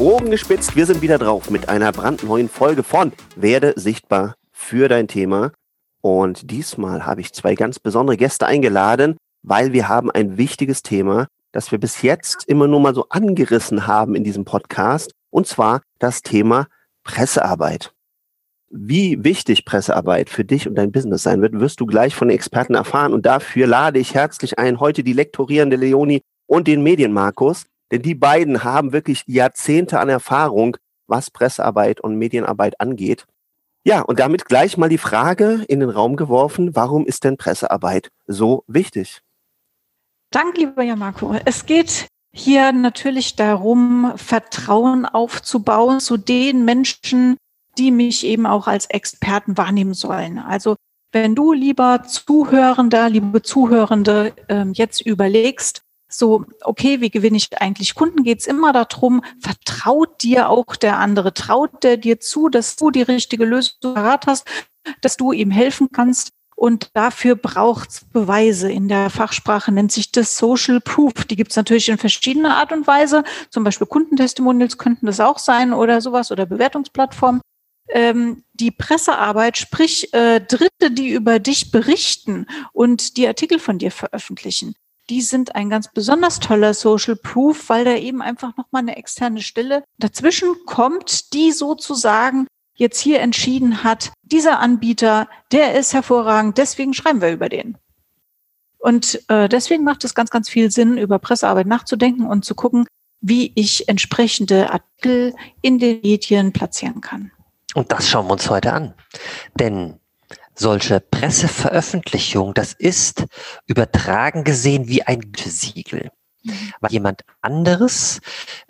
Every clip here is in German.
Ohren gespitzt, wir sind wieder drauf mit einer brandneuen Folge von Werde sichtbar für dein Thema. Und diesmal habe ich zwei ganz besondere Gäste eingeladen, weil wir haben ein wichtiges Thema, das wir bis jetzt immer nur mal so angerissen haben in diesem Podcast, und zwar das Thema Pressearbeit. Wie wichtig Pressearbeit für dich und dein Business sein wird, wirst du gleich von den Experten erfahren. Und dafür lade ich herzlich ein, heute die lektorierende Leonie und den Medienmarkus, denn die beiden haben wirklich Jahrzehnte an Erfahrung, was Pressearbeit und Medienarbeit angeht. Ja, und damit gleich mal die Frage in den Raum geworfen, warum ist denn Pressearbeit so wichtig? Danke, lieber Jan Marco. Es geht hier natürlich darum, Vertrauen aufzubauen zu den Menschen, die mich eben auch als Experten wahrnehmen sollen. Also wenn du, lieber Zuhörender, liebe Zuhörende, ähm, jetzt überlegst, so, okay, wie gewinne ich eigentlich Kunden? Geht es immer darum, vertraut dir auch der andere, traut der dir zu, dass du die richtige Lösung parat hast, dass du ihm helfen kannst. Und dafür braucht's Beweise. In der Fachsprache nennt sich das Social Proof. Die gibt's natürlich in verschiedener Art und Weise. Zum Beispiel Kundentestimonials könnten das auch sein oder sowas oder Bewertungsplattformen. Ähm, die Pressearbeit, sprich äh, Dritte, die über dich berichten und die Artikel von dir veröffentlichen die sind ein ganz besonders toller Social Proof, weil da eben einfach nochmal eine externe Stelle dazwischen kommt, die sozusagen jetzt hier entschieden hat, dieser Anbieter, der ist hervorragend, deswegen schreiben wir über den. Und äh, deswegen macht es ganz, ganz viel Sinn, über Pressearbeit nachzudenken und zu gucken, wie ich entsprechende Artikel in den Medien platzieren kann. Und das schauen wir uns heute an. Denn solche Presseveröffentlichung, das ist übertragen gesehen wie ein Siegel. Mhm. Weil jemand anderes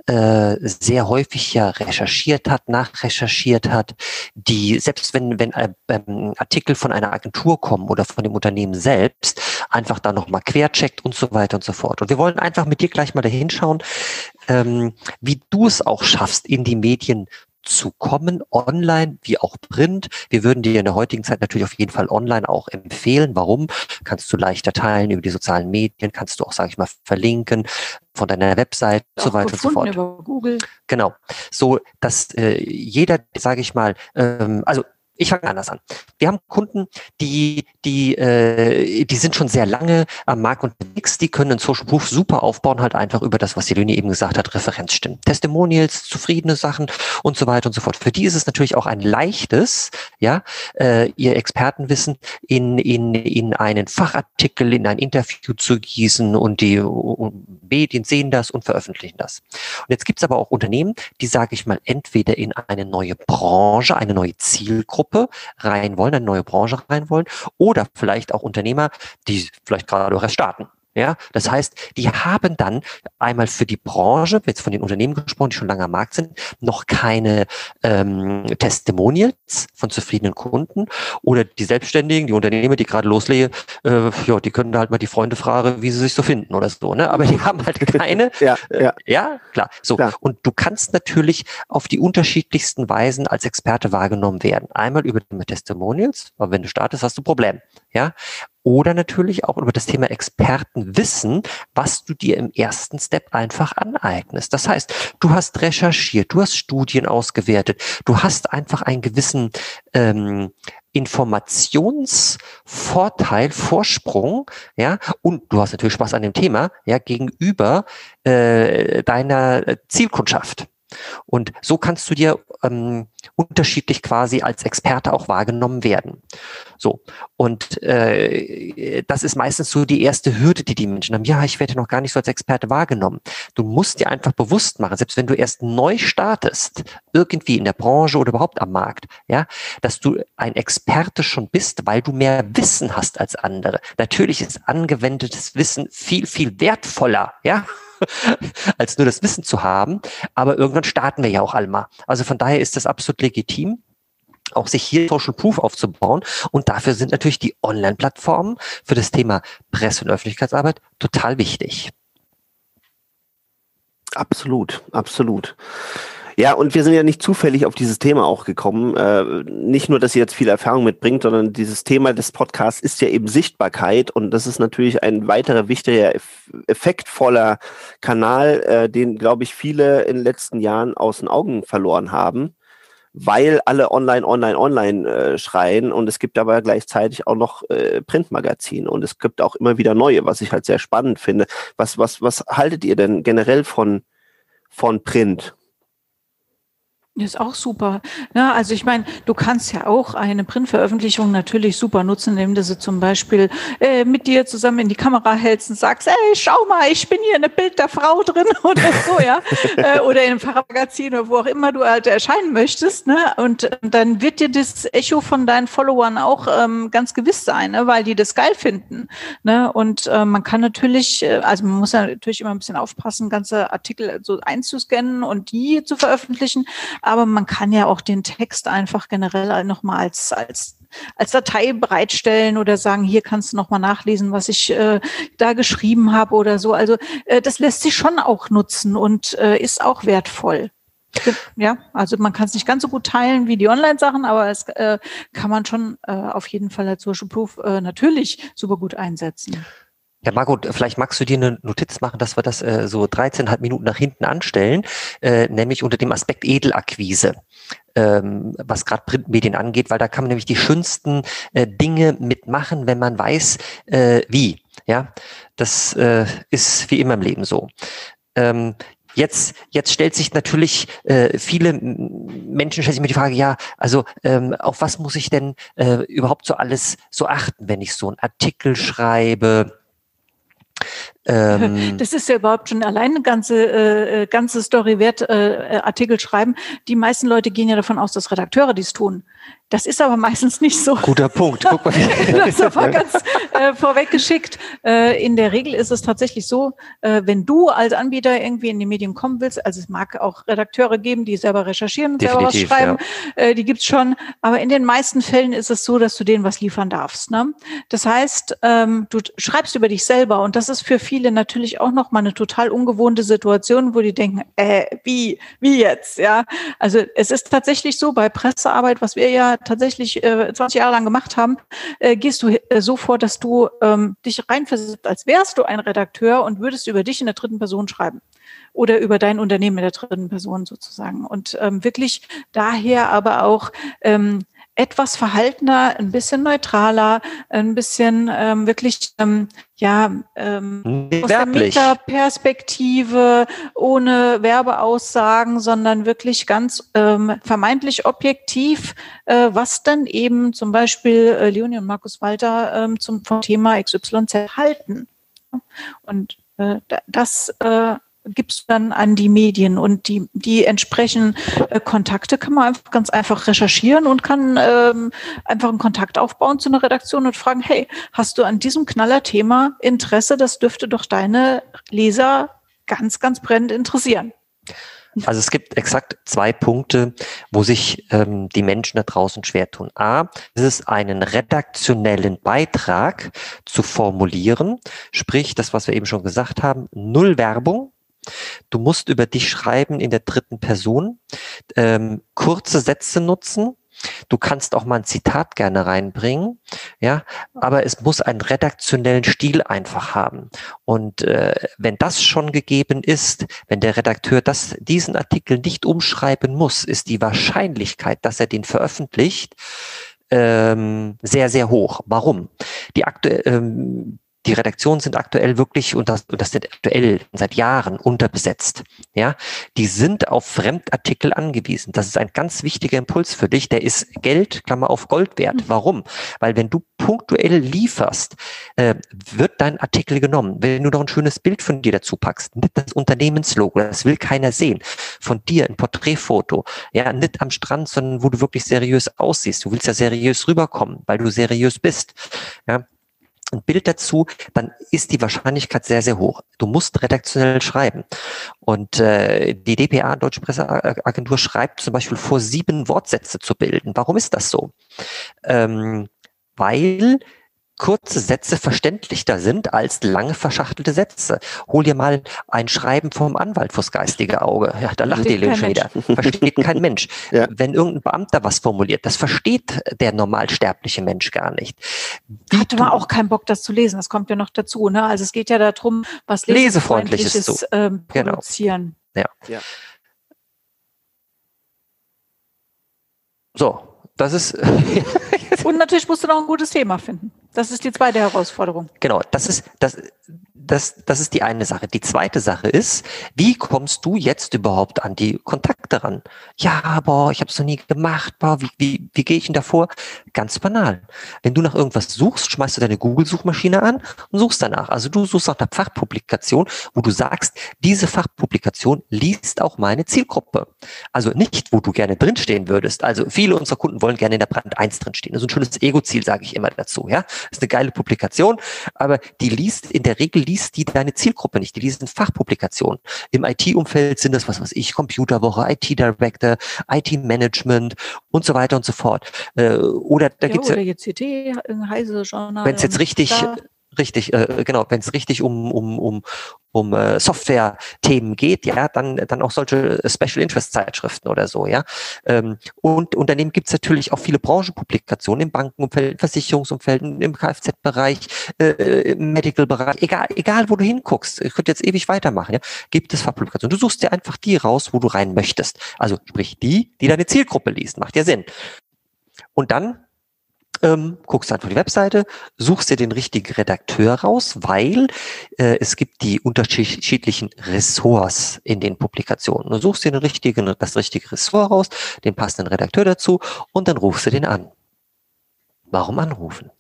äh, sehr häufig ja recherchiert hat, nachrecherchiert hat, die, selbst wenn, wenn äh, ähm, Artikel von einer Agentur kommen oder von dem Unternehmen selbst, einfach da nochmal quercheckt und so weiter und so fort. Und wir wollen einfach mit dir gleich mal dahin schauen, ähm, wie du es auch schaffst, in die Medien zu kommen, online wie auch print. Wir würden dir in der heutigen Zeit natürlich auf jeden Fall online auch empfehlen. Warum? Kannst du leichter teilen über die sozialen Medien, kannst du auch, sage ich mal, verlinken von deiner Website und so weiter und so fort. Über Google. Genau. So, dass äh, jeder, sage ich mal, ähm, also ich fange anders an. Wir haben Kunden, die, die, äh, die sind schon sehr lange am Markt unterwegs, die können einen Social Proof super aufbauen, halt einfach über das, was Jelini eben gesagt hat, Referenzstimmen. Testimonials, zufriedene Sachen und so weiter und so fort. Für die ist es natürlich auch ein leichtes, ja, äh, ihr Expertenwissen in, in, in einen Fachartikel, in ein Interview zu gießen und die und Medien sehen das und veröffentlichen das. Und jetzt gibt es aber auch Unternehmen, die, sage ich mal, entweder in eine neue Branche, eine neue Zielgruppe, Gruppe rein wollen, eine neue Branche rein wollen oder vielleicht auch Unternehmer, die vielleicht gerade auch erst starten. Ja, das heißt, die haben dann einmal für die Branche, jetzt von den Unternehmen gesprochen, die schon lange am Markt sind, noch keine ähm, Testimonials von zufriedenen Kunden oder die Selbstständigen, die Unternehmer, die gerade loslegen, äh, ja, die können halt mal die Freunde fragen, wie sie sich so finden oder so, ne? Aber die haben halt keine. ja, ja. Äh, ja, klar. So. Klar. Und du kannst natürlich auf die unterschiedlichsten Weisen als Experte wahrgenommen werden. Einmal über die Testimonials, weil wenn du startest, hast du Problem. Ja, oder natürlich auch über das Thema Expertenwissen, was du dir im ersten Step einfach aneignest. Das heißt, du hast recherchiert, du hast Studien ausgewertet, du hast einfach einen gewissen ähm, Informationsvorteil, Vorsprung, ja, und du hast natürlich Spaß an dem Thema, ja, gegenüber äh, deiner Zielkundschaft. Und so kannst du dir ähm, unterschiedlich quasi als Experte auch wahrgenommen werden. So, und äh, das ist meistens so die erste Hürde, die die Menschen haben. Ja, ich werde noch gar nicht so als Experte wahrgenommen. Du musst dir einfach bewusst machen, selbst wenn du erst neu startest, irgendwie in der Branche oder überhaupt am Markt, ja, dass du ein Experte schon bist, weil du mehr Wissen hast als andere. Natürlich ist angewendetes Wissen viel, viel wertvoller, ja. als nur das Wissen zu haben. Aber irgendwann starten wir ja auch alle Also von daher ist das absolut legitim auch sich hier Social Proof aufzubauen. Und dafür sind natürlich die Online-Plattformen für das Thema Presse- und Öffentlichkeitsarbeit total wichtig. Absolut, absolut. Ja, und wir sind ja nicht zufällig auf dieses Thema auch gekommen. Äh, nicht nur, dass sie jetzt viel Erfahrung mitbringt, sondern dieses Thema des Podcasts ist ja eben Sichtbarkeit und das ist natürlich ein weiterer wichtiger, effektvoller Kanal, äh, den, glaube ich, viele in den letzten Jahren aus den Augen verloren haben weil alle online, online, online äh, schreien und es gibt aber gleichzeitig auch noch äh, Printmagazine und es gibt auch immer wieder neue, was ich halt sehr spannend finde. Was, was, was haltet ihr denn generell von, von Print? Ist auch super. Ja, also ich meine, du kannst ja auch eine Printveröffentlichung natürlich super nutzen, indem du sie zum Beispiel äh, mit dir zusammen in die Kamera hältst und sagst, ey, schau mal, ich bin hier in einem Bild der Frau drin oder so, ja. äh, oder in einem Fahrradmagazin oder wo auch immer du halt erscheinen möchtest. Ne? Und äh, dann wird dir das Echo von deinen Followern auch ähm, ganz gewiss sein, ne? weil die das geil finden. Ne? Und äh, man kann natürlich, äh, also man muss ja natürlich immer ein bisschen aufpassen, ganze Artikel so einzuscannen und die zu veröffentlichen aber man kann ja auch den Text einfach generell nochmal als, als als Datei bereitstellen oder sagen, hier kannst du nochmal nachlesen, was ich äh, da geschrieben habe oder so. Also äh, das lässt sich schon auch nutzen und äh, ist auch wertvoll. Ja, also man kann es nicht ganz so gut teilen wie die Online-Sachen, aber es äh, kann man schon äh, auf jeden Fall als Social Proof äh, natürlich super gut einsetzen. Ja, Margot, vielleicht magst du dir eine Notiz machen, dass wir das äh, so 13,5 Minuten nach hinten anstellen, äh, nämlich unter dem Aspekt Edelakquise, ähm, was gerade Printmedien angeht, weil da kann man nämlich die schönsten äh, Dinge mitmachen, wenn man weiß, äh, wie. Ja, das äh, ist wie immer im Leben so. Ähm, Jetzt, jetzt stellt sich natürlich äh, viele Menschen stellen sich mir die Frage, ja, also ähm, auf was muss ich denn äh, überhaupt so alles so achten, wenn ich so einen Artikel schreibe? Ähm, das ist ja überhaupt schon allein eine ganze, äh, äh, ganze Story wert, äh, äh, Artikel schreiben. Die meisten Leute gehen ja davon aus, dass Redakteure dies tun. Das ist aber meistens nicht so. Guter Punkt. Guck mal. das war ganz äh, vorweggeschickt. Äh, in der Regel ist es tatsächlich so, äh, wenn du als Anbieter irgendwie in die Medien kommen willst, also es mag auch Redakteure geben, die selber recherchieren und selber was schreiben, ja. äh, die gibt's schon, aber in den meisten Fällen ist es so, dass du denen was liefern darfst. Ne? Das heißt, ähm, du schreibst über dich selber und das ist für viele natürlich auch nochmal eine total ungewohnte Situation, wo die denken, äh, wie, wie jetzt? Ja, also es ist tatsächlich so bei Pressearbeit, was wir ja tatsächlich äh, 20 Jahre lang gemacht haben, äh, gehst du äh, so vor, dass du ähm, dich reinversetzt, als wärst du ein Redakteur und würdest über dich in der dritten Person schreiben oder über dein Unternehmen in der dritten Person sozusagen. Und ähm, wirklich daher aber auch ähm, etwas verhaltener, ein bisschen neutraler, ein bisschen ähm, wirklich ähm, ja ähm, aus der Metaperspektive, ohne Werbeaussagen, sondern wirklich ganz ähm, vermeintlich objektiv, äh, was dann eben zum Beispiel äh, Leonie und Markus Walter ähm, zum vom Thema XYZ halten. Und äh, das äh, gibst dann an die Medien und die, die entsprechenden äh, Kontakte kann man einfach ganz einfach recherchieren und kann ähm, einfach einen Kontakt aufbauen zu einer Redaktion und fragen, hey, hast du an diesem Knallerthema Interesse? Das dürfte doch deine Leser ganz, ganz brennend interessieren. Also es gibt exakt zwei Punkte, wo sich ähm, die Menschen da draußen schwer tun. A, ist es einen redaktionellen Beitrag zu formulieren, sprich das, was wir eben schon gesagt haben, null Werbung, Du musst über dich schreiben in der dritten Person, ähm, kurze Sätze nutzen. Du kannst auch mal ein Zitat gerne reinbringen, ja, aber es muss einen redaktionellen Stil einfach haben. Und äh, wenn das schon gegeben ist, wenn der Redakteur das, diesen Artikel nicht umschreiben muss, ist die Wahrscheinlichkeit, dass er den veröffentlicht, ähm, sehr, sehr hoch. Warum? Die aktuell, ähm, die Redaktionen sind aktuell wirklich, und das, und das sind aktuell seit Jahren unterbesetzt. Ja, die sind auf Fremdartikel angewiesen. Das ist ein ganz wichtiger Impuls für dich. Der ist Geld, Klammer auf Gold wert. Mhm. Warum? Weil wenn du punktuell lieferst, äh, wird dein Artikel genommen. Wenn du noch ein schönes Bild von dir dazu packst, nicht das Unternehmenslogo, das will keiner sehen. Von dir ein Porträtfoto, ja, nicht am Strand, sondern wo du wirklich seriös aussiehst. Du willst ja seriös rüberkommen, weil du seriös bist. Ja, ein Bild dazu, dann ist die Wahrscheinlichkeit sehr, sehr hoch. Du musst redaktionell schreiben. Und äh, die DPA, Deutsche Presseagentur, schreibt zum Beispiel vor, sieben Wortsätze zu bilden. Warum ist das so? Ähm, weil kurze Sätze verständlicher sind als lange verschachtelte Sätze. Hol dir mal ein Schreiben vom Anwalt fürs geistige Auge. Ja, da lacht die Lynn schon wieder. Versteht kein Mensch. Ja. Wenn irgendein Beamter was formuliert, das versteht der normalsterbliche Mensch gar nicht. Wie Hatte man auch keinen Bock, das zu lesen. Das kommt ja noch dazu. Ne? Also es geht ja darum, was lesefreundliches zu ähm, genau. produzieren. Genau. Ja. ja. So, das ist. Und natürlich musst du noch ein gutes Thema finden. Das ist die zweite Herausforderung. Genau, das ist, das, das, das ist die eine Sache. Die zweite Sache ist, wie kommst du jetzt überhaupt an die Kontakte ran? Ja, boah, ich habe es noch nie gemacht. Boah, wie, wie, wie gehe ich denn davor? Ganz banal. Wenn du nach irgendwas suchst, schmeißt du deine Google-Suchmaschine an und suchst danach. Also du suchst nach einer Fachpublikation, wo du sagst, diese Fachpublikation liest auch meine Zielgruppe. Also nicht, wo du gerne drinstehen würdest. Also viele unserer Kunden wollen gerne in der Brand 1 drinstehen. Das ist ein schönes Ego-Ziel, sage ich immer dazu. Ja, ist eine geile Publikation, aber die liest in der Regel liest liest die deine Zielgruppe nicht. Die lesen Fachpublikationen. Im IT-Umfeld sind das, was weiß ich, Computerwoche, IT-Director, IT-Management und so weiter und so fort. Äh, oder da ja, gibt's ja, jetzt CT, Heise Journal. Wenn es jetzt richtig, da richtig, äh, genau, wenn es richtig um, um, um, um äh, Software-Themen geht, ja, dann, dann auch solche Special Interest-Zeitschriften oder so, ja. Ähm, und Unternehmen gibt es natürlich auch viele Branchenpublikationen im Bankenumfeld, im Versicherungsumfeld, im Kfz-Bereich, äh, im Medical-Bereich, egal, egal wo du hinguckst, ich könnte jetzt ewig weitermachen, ja, gibt es Fachpublikationen. Du suchst dir einfach die raus, wo du rein möchtest. Also sprich die, die deine Zielgruppe liest, macht ja Sinn. Und dann ähm, guckst einfach die Webseite, suchst dir den richtigen Redakteur raus, weil äh, es gibt die unterschiedlichen Ressorts in den Publikationen. Du suchst dir den richtigen, das richtige Ressort raus, den passenden Redakteur dazu und dann rufst du den an. Warum anrufen?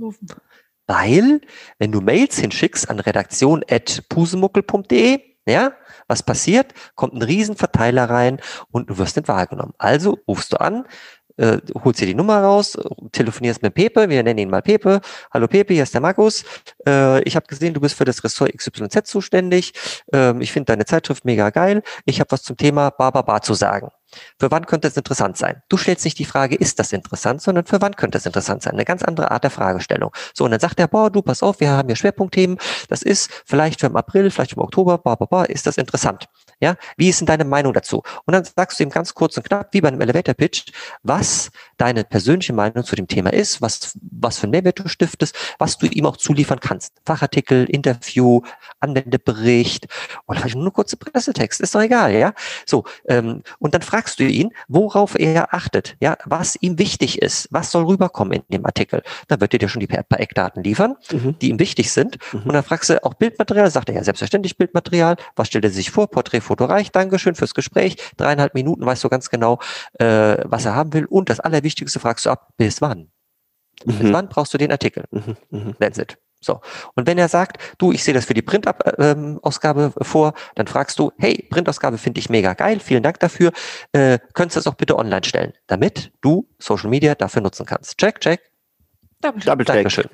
Rufen. Weil, wenn du Mails hinschickst an redaktion.pusemuckel.de, ja, was passiert? Kommt ein Riesenverteiler rein und du wirst nicht wahrgenommen. Also rufst du an, äh, holst dir die Nummer raus, telefonierst mit Pepe, wir nennen ihn mal Pepe. Hallo Pepe, hier ist der Markus. Äh, ich habe gesehen, du bist für das Ressort XYZ zuständig. Ähm, ich finde deine Zeitschrift mega geil. Ich habe was zum Thema Barbaba zu sagen. Für wann könnte es interessant sein? Du stellst nicht die Frage, ist das interessant, sondern für wann könnte es interessant sein? Eine ganz andere Art der Fragestellung. So, und dann sagt er, boah, du, pass auf, wir haben hier Schwerpunktthemen. Das ist vielleicht für im April, vielleicht im Oktober, blah, blah, blah, ist das interessant? Ja, wie ist denn deine Meinung dazu? Und dann sagst du ihm ganz kurz und knapp, wie bei einem Elevator Pitch, was deine persönliche Meinung zu dem Thema ist, was, was für einen Mehrwert du stiftest, was du ihm auch zuliefern kannst. Fachartikel, Interview, Anwendebericht oder vielleicht nur eine kurze Pressetext, ist doch egal, ja? So, ähm, und dann fragst du ihn, worauf er achtet, ja, was ihm wichtig ist, was soll rüberkommen in dem Artikel. Dann wird er dir schon die paar Eckdaten liefern, mhm. die ihm wichtig sind. Mhm. Und dann fragst du auch Bildmaterial, sagt er ja selbstverständlich Bildmaterial, was stellt er sich vor, Porträt, Foto reicht, Dankeschön fürs Gespräch, dreieinhalb Minuten weißt du ganz genau, äh, was er haben will. Und das Allerwichtigste fragst du ab, bis wann? Mhm. Bis wann brauchst du den Artikel? Mhm. mhm. That's it. So. Und wenn er sagt, du, ich sehe das für die Printausgabe ähm, vor, dann fragst du, hey, Printausgabe finde ich mega geil, vielen Dank dafür. Äh, könntest du das auch bitte online stellen, damit du Social Media dafür nutzen kannst. Check, check. Double, Double check.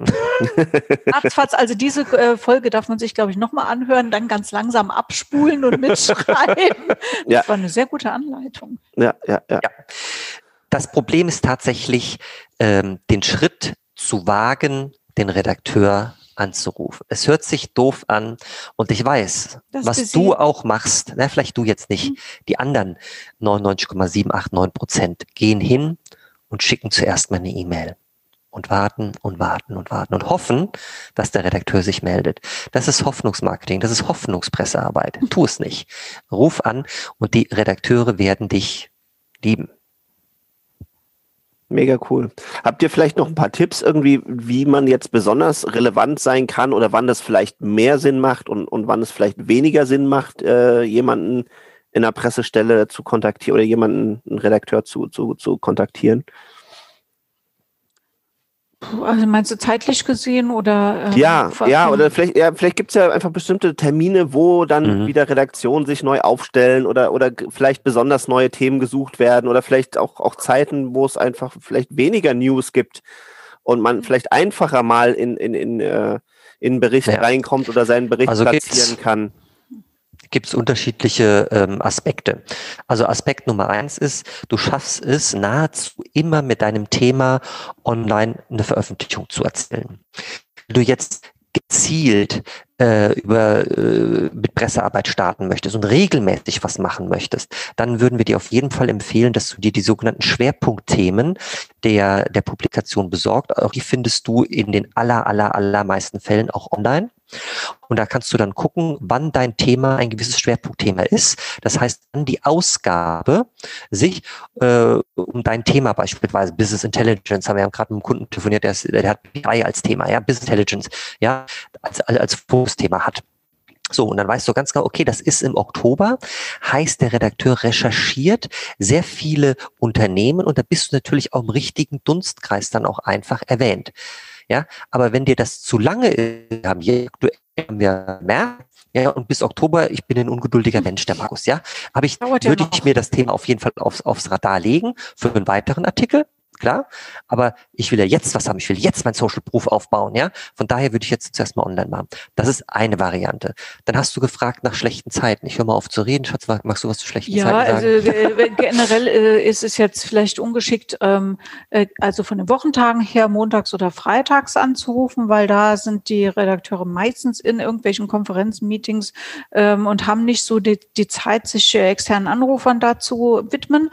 Ratzfatz, also diese äh, Folge darf man sich, glaube ich, nochmal anhören, dann ganz langsam abspulen und mitschreiben. ja. Das war eine sehr gute Anleitung. Ja, ja, ja. ja. Das Problem ist tatsächlich, ähm, den Schritt zu wagen, den Redakteur anzurufen. Es hört sich doof an und ich weiß, das was du auch machst, na, vielleicht du jetzt nicht, mhm. die anderen 99,789 Prozent gehen hin und schicken zuerst mal eine E-Mail und warten und warten und warten und hoffen, dass der Redakteur sich meldet. Das ist Hoffnungsmarketing, das ist Hoffnungspressearbeit. Tu es nicht. Ruf an und die Redakteure werden dich lieben. Mega cool. Habt ihr vielleicht noch ein paar Tipps irgendwie, wie man jetzt besonders relevant sein kann oder wann das vielleicht mehr Sinn macht und, und wann es vielleicht weniger Sinn macht, äh, jemanden in einer Pressestelle zu kontaktieren oder jemanden, einen Redakteur zu, zu, zu kontaktieren? Also meinst du zeitlich gesehen oder? Ähm, ja, ja, oder vielleicht, ja, vielleicht gibt es ja einfach bestimmte Termine, wo dann mhm. wieder Redaktionen sich neu aufstellen oder, oder vielleicht besonders neue Themen gesucht werden oder vielleicht auch, auch Zeiten, wo es einfach vielleicht weniger News gibt und man vielleicht einfacher mal in, in, in, äh, in einen Bericht ja. reinkommt oder seinen Bericht also platzieren kann? Gibt es unterschiedliche ähm, Aspekte. Also Aspekt Nummer eins ist, du schaffst es nahezu immer mit deinem Thema online eine Veröffentlichung zu erzählen. Wenn du jetzt gezielt äh, über äh, mit Pressearbeit starten möchtest und regelmäßig was machen möchtest, dann würden wir dir auf jeden Fall empfehlen, dass du dir die sogenannten Schwerpunktthemen der der Publikation besorgt. Auch die findest du in den aller aller allermeisten Fällen auch online. Und da kannst du dann gucken, wann dein Thema ein gewisses Schwerpunktthema ist. Das heißt, wann die Ausgabe sich äh, um dein Thema beispielsweise Business Intelligence, haben wir ja gerade mit einem Kunden telefoniert, der, ist, der hat BI als Thema, ja, Business Intelligence, ja, als, als, Fokusthema hat. So, und dann weißt du ganz genau, okay, das ist im Oktober, heißt der Redakteur recherchiert sehr viele Unternehmen und da bist du natürlich auch im richtigen Dunstkreis dann auch einfach erwähnt. Ja, aber wenn dir das zu lange ist, haben wir März, ja, und bis Oktober, ich bin ein ungeduldiger Mensch, der Markus, ja, habe ich, würde ich mir das Thema auf jeden Fall aufs, aufs Radar legen für einen weiteren Artikel, klar. Aber ich will ja jetzt was haben. Ich will jetzt mein Social Proof aufbauen, ja. Von daher würde ich jetzt zuerst mal online machen. Das ist eine Variante. Dann hast du gefragt nach schlechten Zeiten. Ich höre mal auf zu reden. Schatz, magst du was zu schlechten ja, Zeiten sagen? Ja, also äh, generell äh, ist es jetzt vielleicht ungeschickt, ähm, äh, also von den Wochentagen her montags oder freitags anzurufen, weil da sind die Redakteure meistens in irgendwelchen Konferenzmeetings ähm, und haben nicht so die, die Zeit, sich externen Anrufern dazu widmen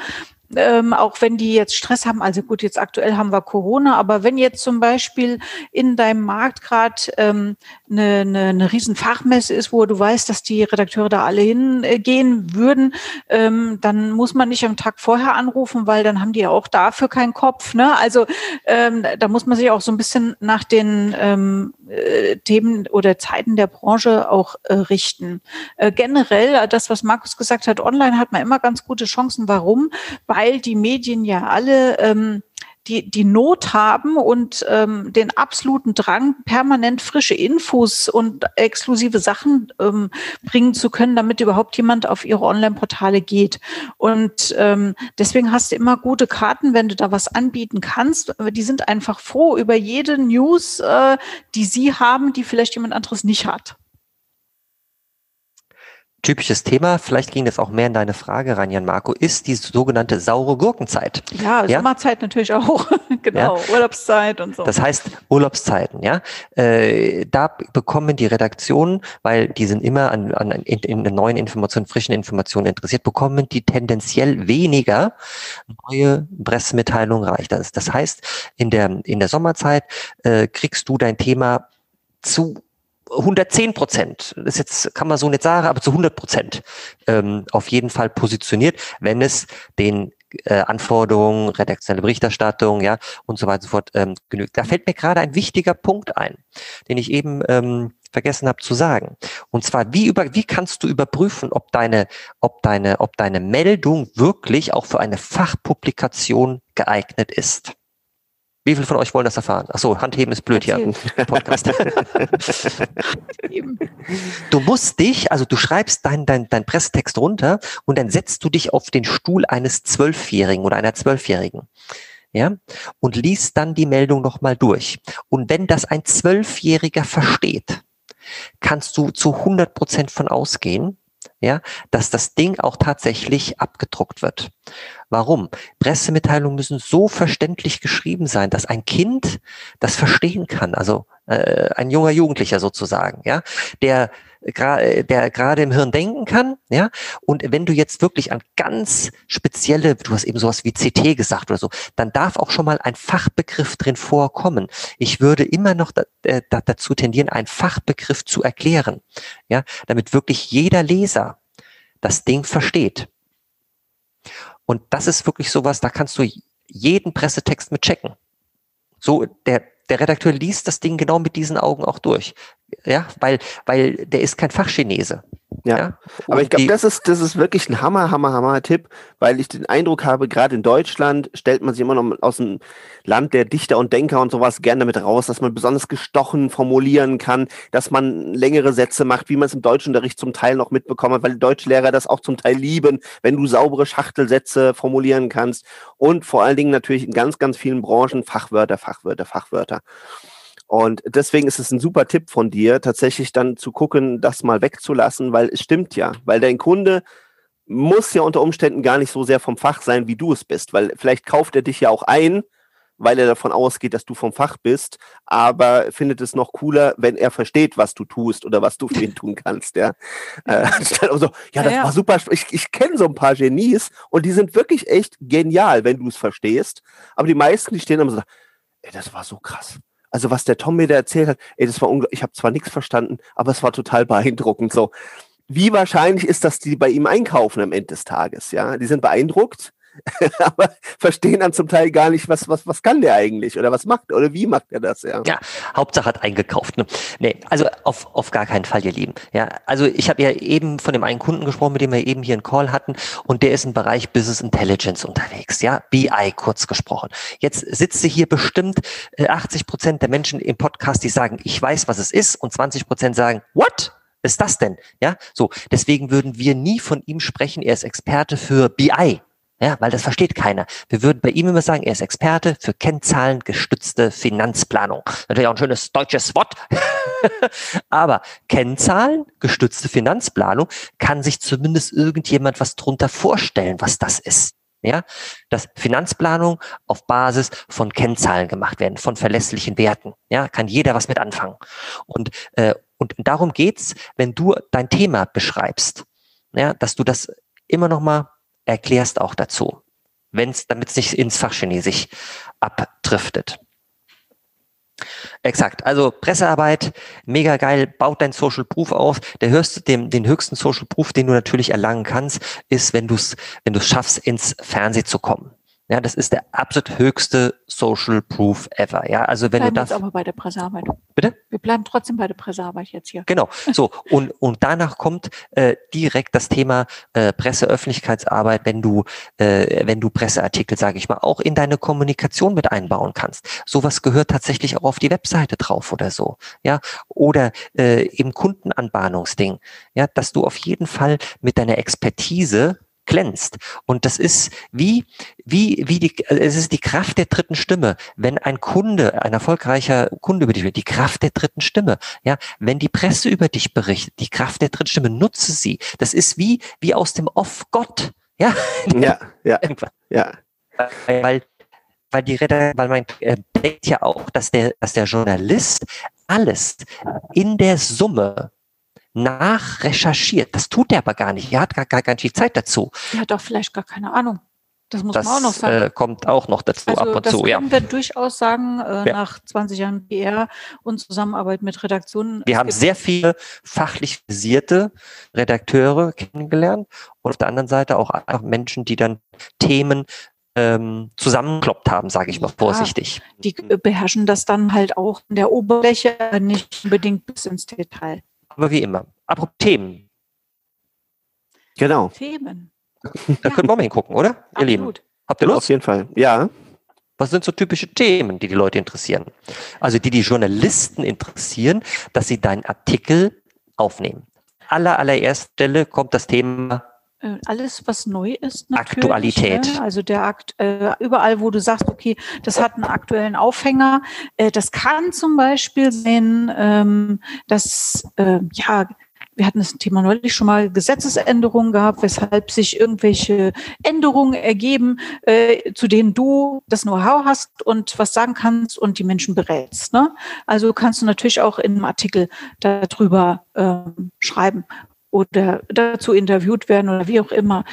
ähm, auch wenn die jetzt Stress haben, also gut, jetzt aktuell haben wir Corona, aber wenn jetzt zum Beispiel in deinem Markt gerade ähm, eine, eine, eine riesen Fachmesse ist, wo du weißt, dass die Redakteure da alle hingehen würden, ähm, dann muss man nicht am Tag vorher anrufen, weil dann haben die ja auch dafür keinen Kopf. Ne? Also ähm, da muss man sich auch so ein bisschen nach den ähm, äh, Themen oder Zeiten der Branche auch äh, richten. Äh, generell, das, was Markus gesagt hat, online hat man immer ganz gute Chancen. Warum? weil die Medien ja alle ähm, die, die Not haben und ähm, den absoluten Drang, permanent frische Infos und exklusive Sachen ähm, bringen zu können, damit überhaupt jemand auf ihre Online-Portale geht. Und ähm, deswegen hast du immer gute Karten, wenn du da was anbieten kannst. Die sind einfach froh über jede News, äh, die sie haben, die vielleicht jemand anderes nicht hat typisches Thema, vielleicht ging das auch mehr in deine Frage rein, Jan Marco, ist die sogenannte saure Gurkenzeit. Ja, ja? Sommerzeit natürlich auch. genau, ja? Urlaubszeit und so. Das heißt Urlaubszeiten, ja. Äh, da bekommen die Redaktionen, weil die sind immer an, an in, in neuen Informationen, frischen Informationen interessiert, bekommen die tendenziell weniger neue Pressemitteilungen reich. Das, das heißt, in der, in der Sommerzeit äh, kriegst du dein Thema zu 110 Prozent, das jetzt kann man so nicht sagen, aber zu 100 Prozent ähm, auf jeden Fall positioniert, wenn es den äh, Anforderungen, redaktionelle Berichterstattung, ja und so weiter und so fort ähm, genügt. Da fällt mir gerade ein wichtiger Punkt ein, den ich eben ähm, vergessen habe zu sagen. Und zwar, wie über, wie kannst du überprüfen, ob deine, ob deine, ob deine Meldung wirklich auch für eine Fachpublikation geeignet ist? Wie viele von euch wollen das erfahren? Ach so, Handheben ist blöd hier. Podcast. du musst dich, also du schreibst deinen dein, dein Pressetext runter und dann setzt du dich auf den Stuhl eines Zwölfjährigen oder einer Zwölfjährigen. Ja, und liest dann die Meldung nochmal durch. Und wenn das ein Zwölfjähriger versteht, kannst du zu 100 Prozent von ausgehen, ja, dass das Ding auch tatsächlich abgedruckt wird. Warum? Pressemitteilungen müssen so verständlich geschrieben sein, dass ein Kind das verstehen kann. Also äh, ein junger Jugendlicher sozusagen, ja, der der gerade im Hirn denken kann, ja. Und wenn du jetzt wirklich an ganz spezielle, du hast eben sowas wie CT gesagt oder so, dann darf auch schon mal ein Fachbegriff drin vorkommen. Ich würde immer noch da, äh, da, dazu tendieren, einen Fachbegriff zu erklären, ja, damit wirklich jeder Leser das Ding versteht. Und das ist wirklich sowas, da kannst du jeden Pressetext mit checken. So, der, der Redakteur liest das Ding genau mit diesen Augen auch durch. Ja, weil, weil der ist kein Fachchinese. Ja. ja. Aber ich glaube, das ist, das ist wirklich ein Hammer, Hammer, Hammer Tipp, weil ich den Eindruck habe, gerade in Deutschland stellt man sich immer noch aus dem Land der Dichter und Denker und sowas gerne damit raus, dass man besonders gestochen formulieren kann, dass man längere Sätze macht, wie man es im Deutschunterricht zum Teil noch mitbekommen hat, weil die Deutschlehrer das auch zum Teil lieben, wenn du saubere Schachtelsätze formulieren kannst und vor allen Dingen natürlich in ganz, ganz vielen Branchen Fachwörter, Fachwörter, Fachwörter. Und deswegen ist es ein super Tipp von dir, tatsächlich dann zu gucken, das mal wegzulassen, weil es stimmt ja, weil dein Kunde muss ja unter Umständen gar nicht so sehr vom Fach sein, wie du es bist, weil vielleicht kauft er dich ja auch ein, weil er davon ausgeht, dass du vom Fach bist, aber findet es noch cooler, wenn er versteht, was du tust oder was du für ihn tun kannst. Ja, also, ja das ja, ja. war super. Ich, ich kenne so ein paar Genies und die sind wirklich echt genial, wenn du es verstehst. Aber die meisten, die stehen immer so, ey, das war so krass. Also was der Tom mir da erzählt hat, ey, das war unglaublich. Ich habe zwar nichts verstanden, aber es war total beeindruckend. So, wie wahrscheinlich ist, dass die bei ihm einkaufen am Ende des Tages? Ja, die sind beeindruckt, aber verstehen dann zum Teil gar nicht, was, was, was kann der eigentlich oder was macht oder wie macht er das, ja. Ja, Hauptsache hat eingekauft. Ne? Nee, also auf, auf gar keinen Fall, ihr Lieben. Ja, also ich habe ja eben von dem einen Kunden gesprochen, mit dem wir eben hier einen Call hatten und der ist im Bereich Business Intelligence unterwegs, ja, BI kurz gesprochen. Jetzt sitzt sie hier bestimmt 80 äh, Prozent der Menschen im Podcast, die sagen, ich weiß, was es ist und 20 Prozent sagen, what? ist das denn? Ja, so. Deswegen würden wir nie von ihm sprechen. Er ist Experte für BI. Ja, weil das versteht keiner. Wir würden bei ihm immer sagen, er ist Experte für kennzahlengestützte Finanzplanung. Natürlich auch ein schönes deutsches Wort. Aber kennzahlengestützte Finanzplanung kann sich zumindest irgendjemand was drunter vorstellen, was das ist. Ja, dass Finanzplanung auf Basis von Kennzahlen gemacht werden, von verlässlichen Werten. Ja, kann jeder was mit anfangen. Und, äh, und darum geht's, wenn du dein Thema beschreibst, ja, dass du das immer noch mal erklärst auch dazu, wenn's, damit es nicht ins Fachchinesisch abdriftet. Exakt. Also Pressearbeit, mega geil, baut dein Social Proof auf. Der höchste, dem, den höchsten Social Proof, den du natürlich erlangen kannst, ist, wenn du es, wenn du es schaffst, ins Fernsehen zu kommen. Ja, das ist der absolut höchste Social Proof ever. Ja, also wenn bleiben du das. aber bei der Pressearbeit. Bitte? Wir bleiben trotzdem bei der Pressearbeit jetzt hier. Genau. So und und danach kommt äh, direkt das Thema äh, Presseöffentlichkeitsarbeit, wenn du äh, wenn du Presseartikel, sage ich mal, auch in deine Kommunikation mit einbauen kannst. Sowas gehört tatsächlich auch auf die Webseite drauf oder so. Ja, oder äh, im Kundenanbahnungsding. Ja, dass du auf jeden Fall mit deiner Expertise glänzt. Und das ist wie, wie, wie die, es ist die Kraft der dritten Stimme. Wenn ein Kunde, ein erfolgreicher Kunde über dich wird, die Kraft der dritten Stimme. Ja, wenn die Presse über dich berichtet, die Kraft der dritten Stimme, nutze sie. Das ist wie, wie aus dem Off Gott. Ja, ja, ja. ja. Weil, weil die Redaktion, weil man äh, denkt ja auch, dass der, dass der Journalist alles in der Summe nachrecherchiert. Das tut er aber gar nicht. Er hat gar, gar, gar nicht die Zeit dazu. Er hat auch vielleicht gar keine Ahnung. Das muss das, man auch noch sagen. Äh, kommt auch noch dazu also ab und das zu. können wir durchaus sagen, äh, ja. nach 20 Jahren PR und Zusammenarbeit mit Redaktionen. Wir haben sehr viele fachlich visierte Redakteure kennengelernt und auf der anderen Seite auch Menschen, die dann Themen ähm, zusammenkloppt haben, sage ich mal vorsichtig. Ja, die beherrschen das dann halt auch in der Oberfläche, nicht unbedingt bis ins Detail aber wie immer. Apropos Themen. Genau. Themen. Da können wir mal hingucken, oder? Absolut. Ihr Lieben. Habt ihr Lust? Auf jeden Fall, ja. Was sind so typische Themen, die die Leute interessieren? Also die die Journalisten interessieren, dass sie deinen Artikel aufnehmen. Aller allererster Stelle kommt das Thema alles, was neu ist. Aktualität. Ne? Also der Akt, äh, überall, wo du sagst, okay, das hat einen aktuellen Aufhänger. Äh, das kann zum Beispiel sein, ähm, dass äh, ja wir hatten das Thema neulich schon mal Gesetzesänderungen gehabt, weshalb sich irgendwelche Änderungen ergeben, äh, zu denen du das Know-how hast und was sagen kannst und die Menschen berätst. Ne? Also kannst du natürlich auch in einem Artikel darüber ähm, schreiben oder dazu interviewt werden oder wie auch immer.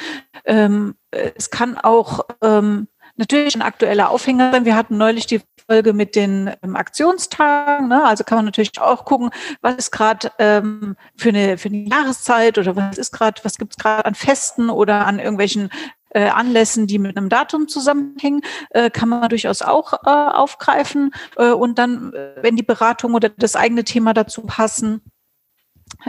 Ähm, es kann auch ähm, natürlich ein aktueller Aufhänger sein. Wir hatten neulich die Folge mit den ähm, Aktionstagen. Ne? Also kann man natürlich auch gucken, was ist gerade ähm, für, eine, für eine Jahreszeit oder was ist gerade, was gibt es gerade an Festen oder an irgendwelchen äh, Anlässen, die mit einem Datum zusammenhängen, äh, kann man durchaus auch äh, aufgreifen. Äh, und dann, äh, wenn die Beratung oder das eigene Thema dazu passen,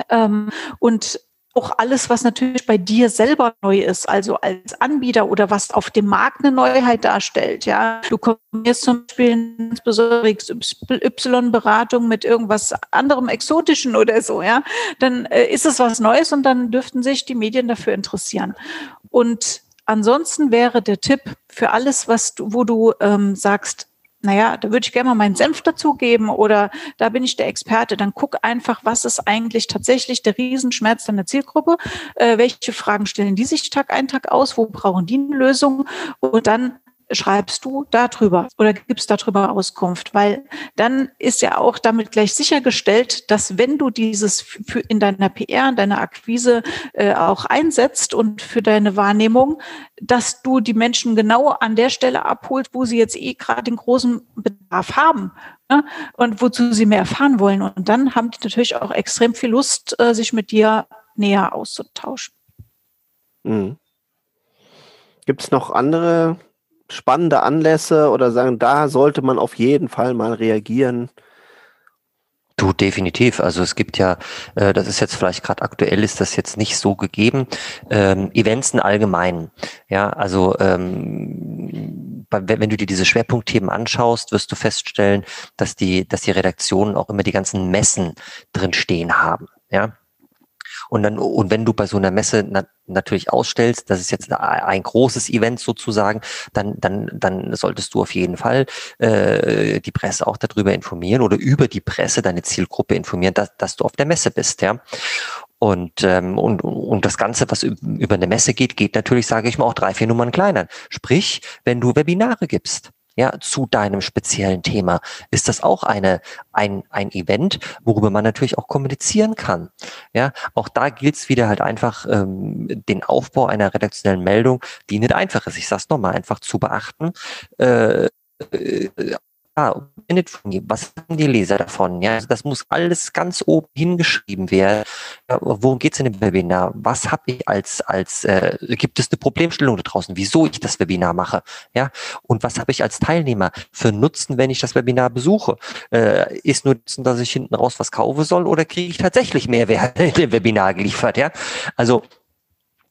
ähm, und auch alles, was natürlich bei dir selber neu ist, also als Anbieter oder was auf dem Markt eine Neuheit darstellt. Ja, du kombinierst zum Beispiel eine besondere Y-Beratung mit irgendwas anderem Exotischen oder so, ja, dann äh, ist es was Neues und dann dürften sich die Medien dafür interessieren. Und ansonsten wäre der Tipp für alles, was du, wo du ähm, sagst, naja, da würde ich gerne mal meinen Senf dazugeben oder da bin ich der Experte. Dann guck einfach, was ist eigentlich tatsächlich der Riesenschmerz deiner Zielgruppe? Äh, welche Fragen stellen die sich Tag ein, Tag aus? Wo brauchen die eine Lösung? Und dann schreibst du darüber oder gibst darüber Auskunft, weil dann ist ja auch damit gleich sichergestellt, dass wenn du dieses für in deiner PR, in deiner Akquise äh, auch einsetzt und für deine Wahrnehmung, dass du die Menschen genau an der Stelle abholst, wo sie jetzt eh gerade den großen Bedarf haben ne? und wozu sie mehr erfahren wollen. Und dann haben die natürlich auch extrem viel Lust, äh, sich mit dir näher auszutauschen. Mhm. Gibt es noch andere spannende Anlässe oder sagen, da sollte man auf jeden Fall mal reagieren? Du, definitiv. Also es gibt ja, äh, das ist jetzt vielleicht gerade aktuell, ist das jetzt nicht so gegeben, ähm, Events in allgemein. Ja, also ähm, wenn du dir diese Schwerpunktthemen anschaust, wirst du feststellen, dass die, dass die Redaktionen auch immer die ganzen Messen drin stehen haben. Ja, und dann, und wenn du bei so einer Messe na, natürlich ausstellst, das ist jetzt ein großes Event sozusagen, dann, dann, dann solltest du auf jeden Fall äh, die Presse auch darüber informieren oder über die Presse deine Zielgruppe informieren, dass, dass du auf der Messe bist, ja. Und, ähm, und, und das Ganze, was über eine Messe geht, geht natürlich, sage ich mal, auch drei, vier Nummern kleiner. Sprich, wenn du Webinare gibst, ja, zu deinem speziellen Thema, ist das auch eine, ein, ein Event, worüber man natürlich auch kommunizieren kann. Ja, auch da gilt es wieder halt einfach, ähm, den Aufbau einer redaktionellen Meldung, die nicht einfach ist. Ich sag's nochmal, einfach zu beachten. Äh, äh ja, was haben die Leser davon? Ja, also das muss alles ganz oben hingeschrieben werden. Ja, worum geht's in dem Webinar? Was habe ich als, als äh, gibt es eine Problemstellung da draußen, wieso ich das Webinar mache? Ja, und was habe ich als Teilnehmer für Nutzen, wenn ich das Webinar besuche? Äh, ist nur dass ich hinten raus was kaufen soll oder kriege ich tatsächlich Mehrwert in dem Webinar geliefert? Ja, also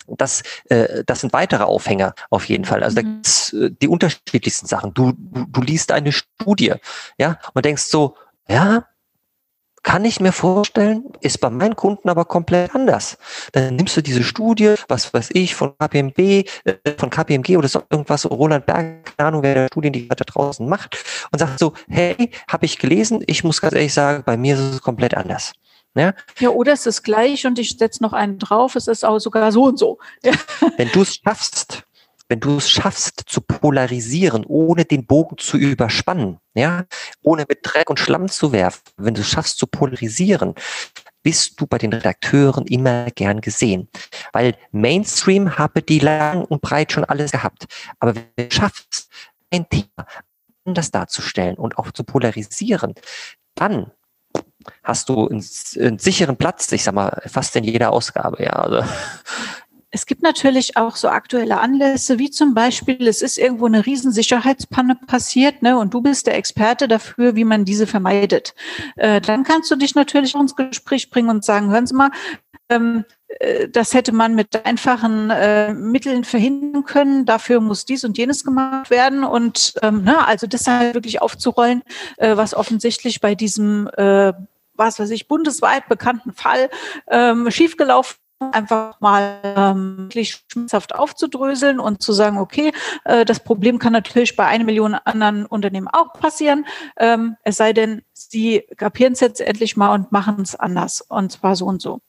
das, äh, das sind weitere Aufhänger auf jeden Fall. Also mhm. da gibt's äh, die unterschiedlichsten Sachen. Du, du, du liest eine Studie, ja, und denkst so, ja, kann ich mir vorstellen, ist bei meinen Kunden aber komplett anders. Dann nimmst du diese Studie, was weiß ich, von KPMG, äh, von KPMG oder so irgendwas, Roland Berg, keine Ahnung, wer der Studien, die da draußen macht, und sagst so, hey, habe ich gelesen, ich muss ganz ehrlich sagen, bei mir ist es komplett anders. Ja, ja oder es ist gleich und ich setze noch einen drauf, es ist auch sogar so und so. Ja. Wenn du es schaffst, wenn du es schaffst zu polarisieren, ohne den Bogen zu überspannen, ja, ohne mit Dreck und Schlamm zu werfen, wenn du es schaffst zu polarisieren, bist du bei den Redakteuren immer gern gesehen. Weil Mainstream habe die lang und breit schon alles gehabt. Aber wenn du schaffst, ein Thema anders darzustellen und auch zu polarisieren, dann hast du einen, einen, sicheren Platz, ich sag mal, fast in jeder Ausgabe, ja. Also. Es gibt natürlich auch so aktuelle Anlässe, wie zum Beispiel, es ist irgendwo eine Riesensicherheitspanne passiert, ne, und du bist der Experte dafür, wie man diese vermeidet. Äh, dann kannst du dich natürlich ins Gespräch bringen und sagen, hören Sie mal, ähm, äh, das hätte man mit einfachen äh, Mitteln verhindern können. Dafür muss dies und jenes gemacht werden. Und ähm, na, also das halt wirklich aufzurollen, äh, was offensichtlich bei diesem äh, was weiß ich, bundesweit bekannten Fall ähm, schiefgelaufen einfach mal ähm, wirklich schmerzhaft aufzudröseln und zu sagen, okay, äh, das Problem kann natürlich bei einer Million anderen Unternehmen auch passieren, ähm, es sei denn, sie kapieren es jetzt endlich mal und machen es anders und zwar so und so.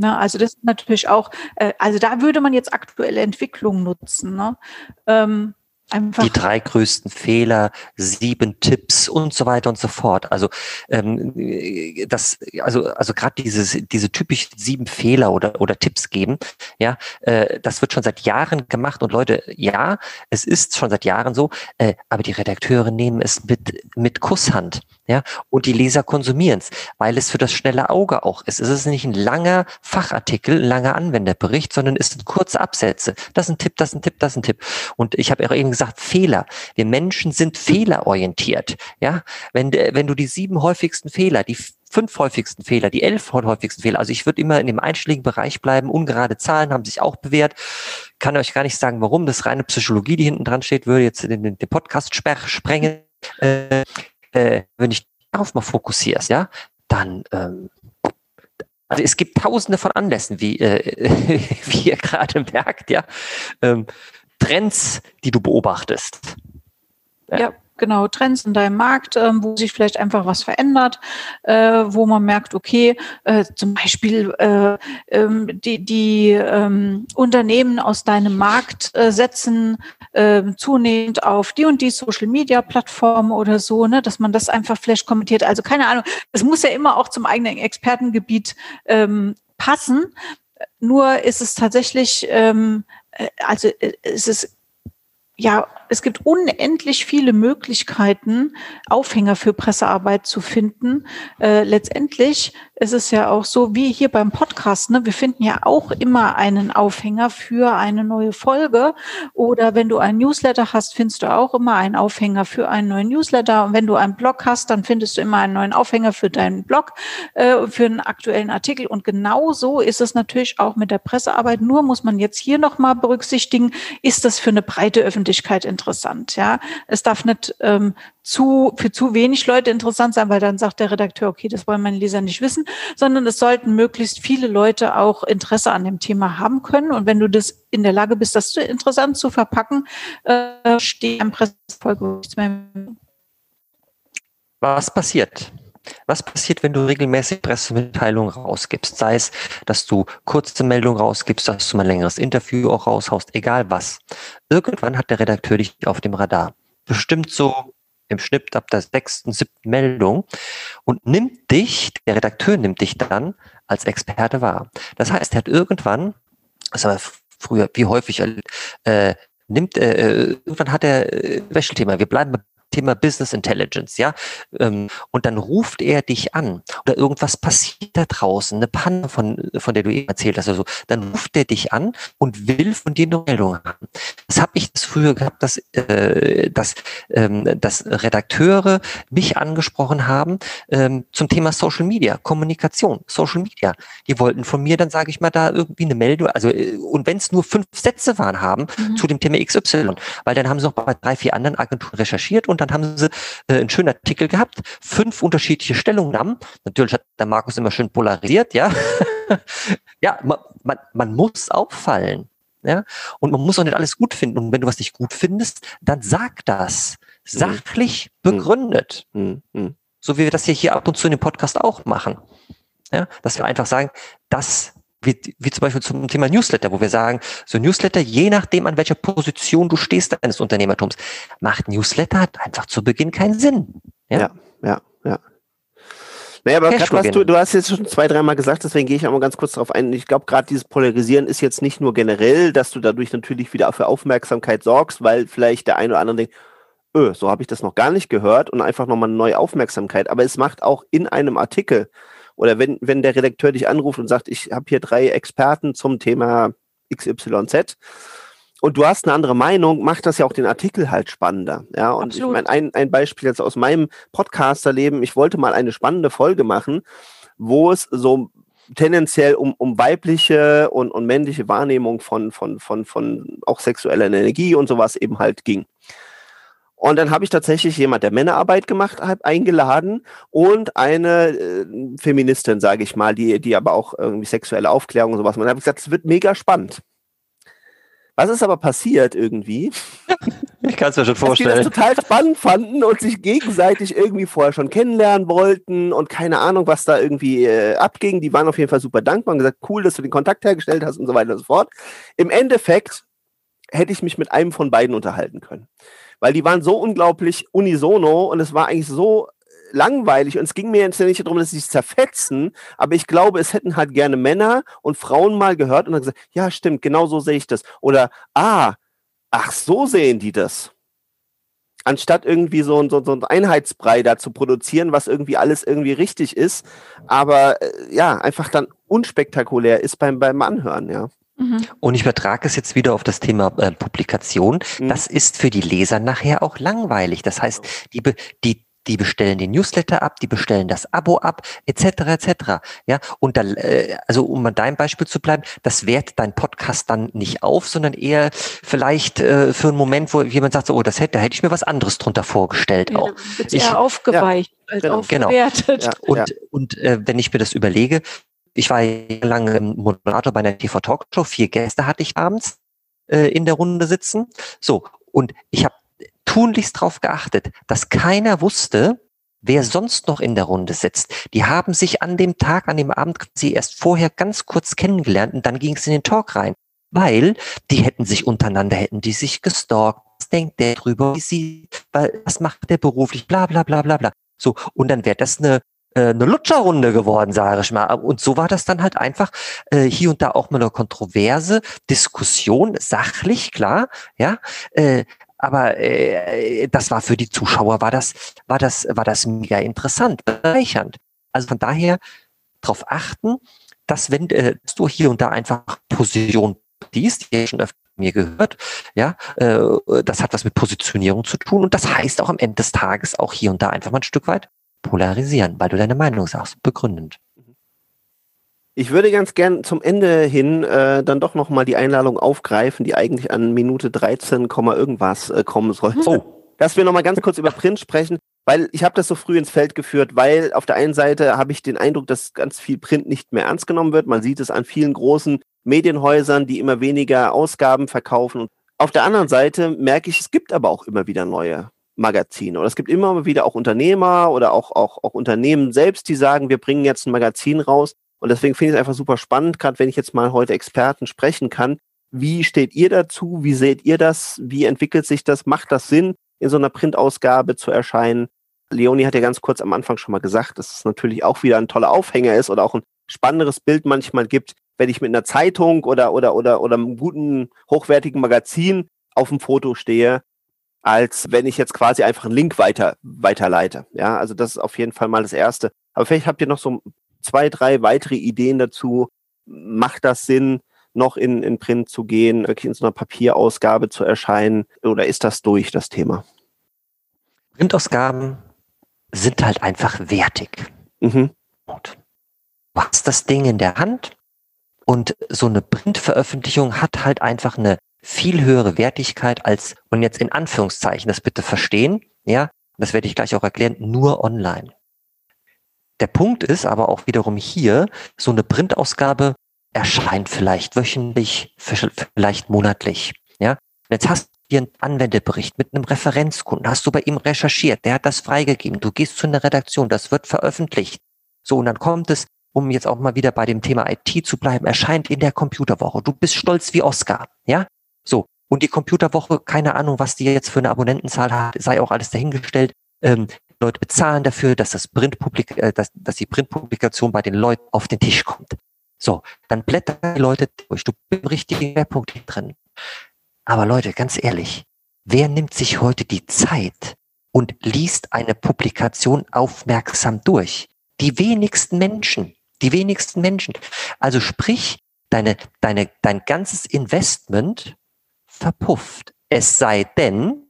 Ne, also das ist natürlich auch, äh, also da würde man jetzt aktuelle Entwicklungen nutzen. Ne? Ähm, Einfach. Die drei größten Fehler, sieben Tipps und so weiter und so fort. Also ähm, das, also also gerade dieses diese typischen sieben Fehler oder oder Tipps geben, ja, äh, das wird schon seit Jahren gemacht und Leute, ja, es ist schon seit Jahren so, äh, aber die Redakteure nehmen es mit mit Kusshand, ja, und die Leser konsumieren es, weil es für das schnelle Auge auch ist. Es ist nicht ein langer Fachartikel, ein langer Anwenderbericht, sondern es sind kurze Absätze. Das ist ein Tipp, das ist ein Tipp, das ist ein Tipp. Und ich habe auch eben gesagt, Fehler. Wir Menschen sind fehlerorientiert. Ja, wenn, wenn du die sieben häufigsten Fehler, die fünf häufigsten Fehler, die elf häufigsten Fehler. Also ich würde immer in dem einstelligen Bereich bleiben. Ungerade Zahlen haben sich auch bewährt. Kann euch gar nicht sagen, warum. Das reine Psychologie, die hinten dran steht, würde jetzt den, den Podcast sprengen. Äh, äh, wenn ich darauf mal fokussierst, ja, dann ähm, also es gibt tausende von Anlässen, wie, äh, wie ihr gerade merkt, ja. Ähm, Trends, die du beobachtest. Ja. ja genau Trends in deinem Markt, ähm, wo sich vielleicht einfach was verändert, äh, wo man merkt, okay, äh, zum Beispiel äh, ähm, die, die ähm, Unternehmen aus deinem Markt äh, setzen äh, zunehmend auf die und die Social Media Plattform oder so, ne, dass man das einfach vielleicht kommentiert. Also keine Ahnung, es muss ja immer auch zum eigenen Expertengebiet ähm, passen. Nur ist es tatsächlich, ähm, äh, also äh, es ist ja es gibt unendlich viele Möglichkeiten, Aufhänger für Pressearbeit zu finden. Äh, letztendlich ist es ja auch so, wie hier beim Podcast, ne? wir finden ja auch immer einen Aufhänger für eine neue Folge. Oder wenn du einen Newsletter hast, findest du auch immer einen Aufhänger für einen neuen Newsletter. Und wenn du einen Blog hast, dann findest du immer einen neuen Aufhänger für deinen Blog, äh, für einen aktuellen Artikel. Und genau so ist es natürlich auch mit der Pressearbeit. Nur muss man jetzt hier nochmal berücksichtigen, ist das für eine breite Öffentlichkeit interessant? Interessant. Ja, es darf nicht ähm, zu für zu wenig Leute interessant sein, weil dann sagt der Redakteur, okay, das wollen meine Leser nicht wissen, sondern es sollten möglichst viele Leute auch Interesse an dem Thema haben können. Und wenn du das in der Lage bist, das interessant zu verpacken, äh, steht am Pressefolge nichts mehr. Was passiert? Was passiert, wenn du regelmäßig Pressemitteilungen rausgibst? Sei es, dass du kurze Meldungen rausgibst, dass du mal ein längeres Interview auch raushaust, egal was. Irgendwann hat der Redakteur dich auf dem Radar. Bestimmt so im Schnitt ab der sechsten, siebten Meldung und nimmt dich, der Redakteur nimmt dich dann als Experte wahr. Das heißt, er hat irgendwann, das war früher, wie häufig, äh, nimmt, äh, irgendwann hat er äh, Wäschelthema. Wir bleiben Thema Business Intelligence, ja. Ähm, und dann ruft er dich an oder irgendwas passiert da draußen, eine Panne, von, von der du eben erzählt hast, also dann ruft er dich an und will von dir eine Meldung haben. Das habe ich das früher gehabt, dass, äh, dass, ähm, dass Redakteure mich angesprochen haben ähm, zum Thema Social Media, Kommunikation, Social Media. Die wollten von mir dann, sage ich mal, da irgendwie eine Meldung, also äh, und wenn es nur fünf Sätze waren, haben mhm. zu dem Thema XY, weil dann haben sie noch bei drei, vier anderen Agenturen recherchiert und und dann haben sie äh, einen schönen Artikel gehabt, fünf unterschiedliche Stellungnahmen. Natürlich hat der Markus immer schön polarisiert, ja. ja, man, man, man muss auffallen. Ja, und man muss auch nicht alles gut finden. Und wenn du was nicht gut findest, dann sag das. Sachlich mhm. begründet. Mhm. mhm. So wie wir das hier, hier ab und zu in dem Podcast auch machen. Ja, dass wir einfach sagen, das wie, wie zum Beispiel zum Thema Newsletter, wo wir sagen, so Newsletter, je nachdem, an welcher Position du stehst deines Unternehmertums, macht Newsletter hat einfach zu Beginn keinen Sinn. Ja, ja, ja. ja. Naja, aber grad, was du, du hast jetzt schon zwei, dreimal gesagt, deswegen gehe ich auch mal ganz kurz darauf ein. Ich glaube, gerade dieses Polarisieren ist jetzt nicht nur generell, dass du dadurch natürlich wieder für Aufmerksamkeit sorgst, weil vielleicht der eine oder andere denkt, öh, so habe ich das noch gar nicht gehört und einfach nochmal eine neue Aufmerksamkeit. Aber es macht auch in einem Artikel oder wenn, wenn der Redakteur dich anruft und sagt, ich habe hier drei Experten zum Thema XYZ und du hast eine andere Meinung, macht das ja auch den Artikel halt spannender. Ja, und Absolut. ich meine, ein, ein Beispiel jetzt aus meinem Podcasterleben, ich wollte mal eine spannende Folge machen, wo es so tendenziell um, um weibliche und, und männliche Wahrnehmung von, von, von, von auch sexueller Energie und sowas eben halt ging. Und dann habe ich tatsächlich jemand, der Männerarbeit gemacht hat, eingeladen und eine äh, Feministin, sage ich mal, die, die aber auch irgendwie sexuelle Aufklärung und sowas. Und dann habe ich gesagt, es wird mega spannend. Was ist aber passiert irgendwie? Ich kann es mir schon vorstellen. Dass die das total spannend fanden und sich gegenseitig irgendwie vorher schon kennenlernen wollten und keine Ahnung, was da irgendwie äh, abging. Die waren auf jeden Fall super dankbar und gesagt, cool, dass du den Kontakt hergestellt hast und so weiter und so fort. Im Endeffekt hätte ich mich mit einem von beiden unterhalten können weil die waren so unglaublich unisono und es war eigentlich so langweilig und es ging mir jetzt nicht darum, dass sie sich zerfetzen, aber ich glaube, es hätten halt gerne Männer und Frauen mal gehört und dann gesagt, ja, stimmt, genau so sehe ich das. Oder, ah, ach, so sehen die das. Anstatt irgendwie so, so, so ein Einheitsbrei da zu produzieren, was irgendwie alles irgendwie richtig ist, aber äh, ja, einfach dann unspektakulär ist beim, beim Anhören, ja. Mhm. Und ich übertrage es jetzt wieder auf das Thema äh, Publikation. Mhm. Das ist für die Leser nachher auch langweilig. Das heißt, die, die, die bestellen den Newsletter ab, die bestellen das Abo ab, etc. etc. Ja, und dann, äh, also um an deinem Beispiel zu bleiben, das wertet dein Podcast dann nicht auf, sondern eher vielleicht äh, für einen Moment, wo jemand sagt, so, oh, das hätte, da hätte ich mir was anderes drunter vorgestellt Ja, auch. Ich- eher aufgeweicht als genau. aufgewertet. Ja. Und, und äh, wenn ich mir das überlege, ich war lange Moderator bei einer TV-Talkshow, vier Gäste hatte ich abends äh, in der Runde sitzen. So, und ich habe tunlichst darauf geachtet, dass keiner wusste, wer sonst noch in der Runde sitzt. Die haben sich an dem Tag, an dem Abend quasi erst vorher ganz kurz kennengelernt und dann ging es in den Talk rein. Weil die hätten sich untereinander, hätten die sich gestalkt. Was denkt der drüber? Wie sie, was macht der beruflich? Bla, bla, bla, bla, bla. So. Und dann wäre das eine, eine Lutscherrunde geworden, sage ich mal. Und so war das dann halt einfach äh, hier und da auch mal eine kontroverse Diskussion, sachlich, klar, ja. Äh, aber äh, das war für die Zuschauer war das war das war das mega interessant, bereichernd. Also von daher darauf achten, dass wenn äh, du hier und da einfach Position siehst, die schon öfter mir gehört, ja, äh, das hat was mit Positionierung zu tun und das heißt auch am Ende des Tages auch hier und da einfach mal ein Stück weit polarisieren, weil du deine Meinung sagst, begründend. Ich würde ganz gern zum Ende hin äh, dann doch nochmal die Einladung aufgreifen, die eigentlich an Minute 13, Komma irgendwas äh, kommen sollte. Oh, Dass wir nochmal ganz kurz über Print sprechen, weil ich habe das so früh ins Feld geführt, weil auf der einen Seite habe ich den Eindruck, dass ganz viel Print nicht mehr ernst genommen wird. Man sieht es an vielen großen Medienhäusern, die immer weniger Ausgaben verkaufen. Und auf der anderen Seite merke ich, es gibt aber auch immer wieder neue Magazine. Oder es gibt immer wieder auch Unternehmer oder auch, auch, auch Unternehmen selbst, die sagen, wir bringen jetzt ein Magazin raus. Und deswegen finde ich es einfach super spannend, gerade wenn ich jetzt mal heute Experten sprechen kann. Wie steht ihr dazu? Wie seht ihr das? Wie entwickelt sich das? Macht das Sinn, in so einer Printausgabe zu erscheinen? Leonie hat ja ganz kurz am Anfang schon mal gesagt, dass es natürlich auch wieder ein toller Aufhänger ist oder auch ein spannenderes Bild manchmal gibt, wenn ich mit einer Zeitung oder, oder, oder, oder einem guten, hochwertigen Magazin auf dem Foto stehe, als wenn ich jetzt quasi einfach einen Link weiter, weiterleite. Ja, also das ist auf jeden Fall mal das Erste. Aber vielleicht habt ihr noch so zwei, drei weitere Ideen dazu. Macht das Sinn, noch in, in Print zu gehen, wirklich in so einer Papierausgabe zu erscheinen? Oder ist das durch, das Thema? Printausgaben sind halt einfach wertig. Mhm. Du hast das Ding in der Hand und so eine Printveröffentlichung hat halt einfach eine viel höhere Wertigkeit als, und jetzt in Anführungszeichen, das bitte verstehen, ja, das werde ich gleich auch erklären, nur online. Der Punkt ist aber auch wiederum hier, so eine Printausgabe erscheint vielleicht wöchentlich, vielleicht monatlich, ja. Und jetzt hast du hier einen Anwendebericht mit einem Referenzkunden, hast du bei ihm recherchiert, der hat das freigegeben, du gehst zu einer Redaktion, das wird veröffentlicht. So, und dann kommt es, um jetzt auch mal wieder bei dem Thema IT zu bleiben, erscheint in der Computerwoche. Du bist stolz wie Oscar, ja? So. Und die Computerwoche, keine Ahnung, was die jetzt für eine Abonnentenzahl hat, sei auch alles dahingestellt. Ähm, Leute bezahlen dafür, dass das Printpublik, äh, dass, dass die Printpublikation bei den Leuten auf den Tisch kommt. So, dann blättern die Leute durch. Du bist im richtigen Schwerpunkt drin. Aber Leute, ganz ehrlich, wer nimmt sich heute die Zeit und liest eine Publikation aufmerksam durch? Die wenigsten Menschen. Die wenigsten Menschen. Also sprich, deine, deine, dein ganzes Investment verpufft. Es sei denn, und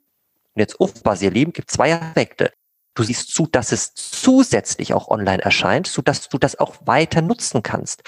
jetzt aufpassen, ihr Lieben, gibt zwei Aspekte. Du siehst zu, dass es zusätzlich auch online erscheint, so dass du das auch weiter nutzen kannst.